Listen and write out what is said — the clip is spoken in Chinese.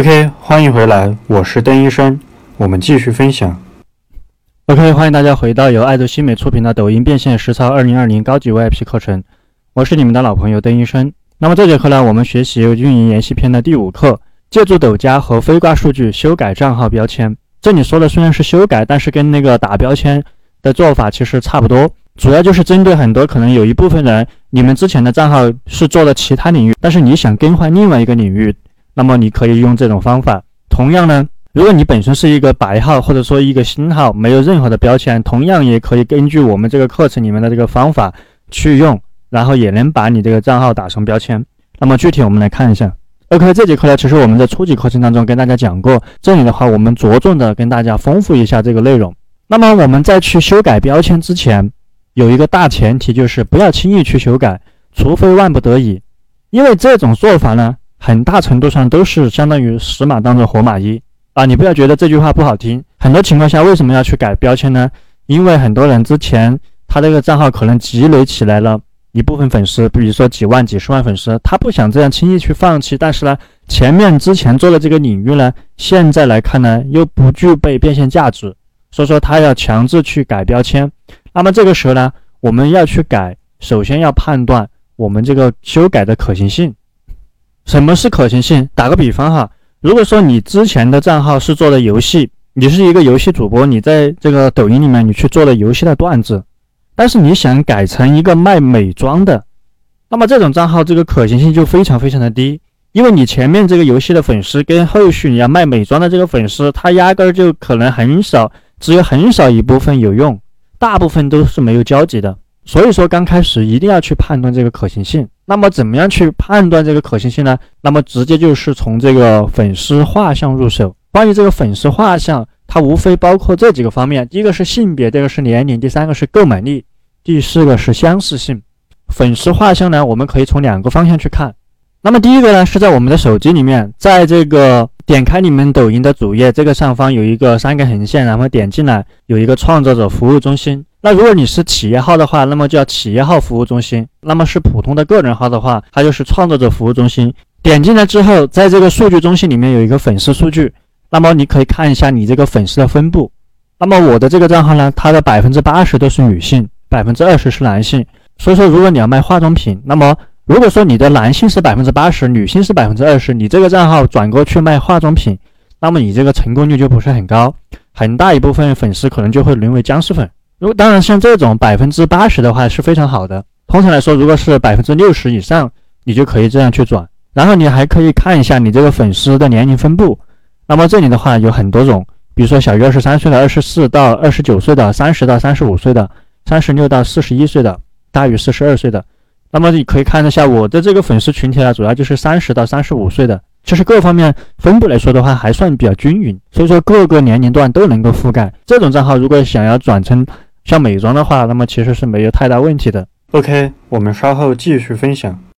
OK，欢迎回来，我是邓医生，我们继续分享。OK，欢迎大家回到由爱豆新美出品的抖音变现实操二零二零高级 VIP 课程，我是你们的老朋友邓医生。那么这节课呢，我们学习运营研习篇的第五课，借助抖加和飞挂数据修改账号标签。这里说的虽然是修改，但是跟那个打标签的做法其实差不多，主要就是针对很多可能有一部分人，你们之前的账号是做了其他领域，但是你想更换另外一个领域。那么你可以用这种方法。同样呢，如果你本身是一个白号或者说一个新号，没有任何的标签，同样也可以根据我们这个课程里面的这个方法去用，然后也能把你这个账号打成标签。那么具体我们来看一下。OK，这节课呢，其实我们在初级课程当中跟大家讲过，这里的话我们着重的跟大家丰富一下这个内容。那么我们在去修改标签之前，有一个大前提就是不要轻易去修改，除非万不得已，因为这种做法呢。很大程度上都是相当于死马当着活马医啊！你不要觉得这句话不好听。很多情况下为什么要去改标签呢？因为很多人之前他这个账号可能积累起来了一部分粉丝，比如说几万、几十万粉丝，他不想这样轻易去放弃。但是呢，前面之前做的这个领域呢，现在来看呢又不具备变现价值，所以说他要强制去改标签。那么这个时候呢，我们要去改，首先要判断我们这个修改的可行性。什么是可行性？打个比方哈，如果说你之前的账号是做的游戏，你是一个游戏主播，你在这个抖音里面你去做了游戏的段子，但是你想改成一个卖美妆的，那么这种账号这个可行性就非常非常的低，因为你前面这个游戏的粉丝跟后续你要卖美妆的这个粉丝，他压根儿就可能很少，只有很少一部分有用，大部分都是没有交集的。所以说，刚开始一定要去判断这个可行性。那么，怎么样去判断这个可行性呢？那么，直接就是从这个粉丝画像入手。关于这个粉丝画像，它无非包括这几个方面：第一个是性别，第二个是年龄，第三个是购买力，第四个是相似性。粉丝画像呢，我们可以从两个方向去看。那么，第一个呢，是在我们的手机里面，在这个点开你们抖音的主页，这个上方有一个三根横线，然后点进来有一个创作者服务中心。那如果你是企业号的话，那么叫企业号服务中心；那么是普通的个人号的话，它就是创作者服务中心。点进来之后，在这个数据中心里面有一个粉丝数据，那么你可以看一下你这个粉丝的分布。那么我的这个账号呢，它的百分之八十都是女性，百分之二十是男性。所以说，如果你要卖化妆品，那么如果说你的男性是百分之八十，女性是百分之二十，你这个账号转过去卖化妆品，那么你这个成功率就不是很高，很大一部分粉丝可能就会沦为僵尸粉。如果当然像这种百分之八十的话是非常好的。通常来说，如果是百分之六十以上，你就可以这样去转。然后你还可以看一下你这个粉丝的年龄分布。那么这里的话有很多种，比如说小于二十三岁的、二十四到二十九岁的、三十到三十五岁的、三十六到四十一岁的、大于四十二岁的。那么你可以看一下我的这个粉丝群体呢，主要就是三十到三十五岁的。其实各方面分布来说的话，还算比较均匀，所以说各个年龄段都能够覆盖。这种账号如果想要转成像美妆的话，那么其实是没有太大问题的。OK，我们稍后继续分享。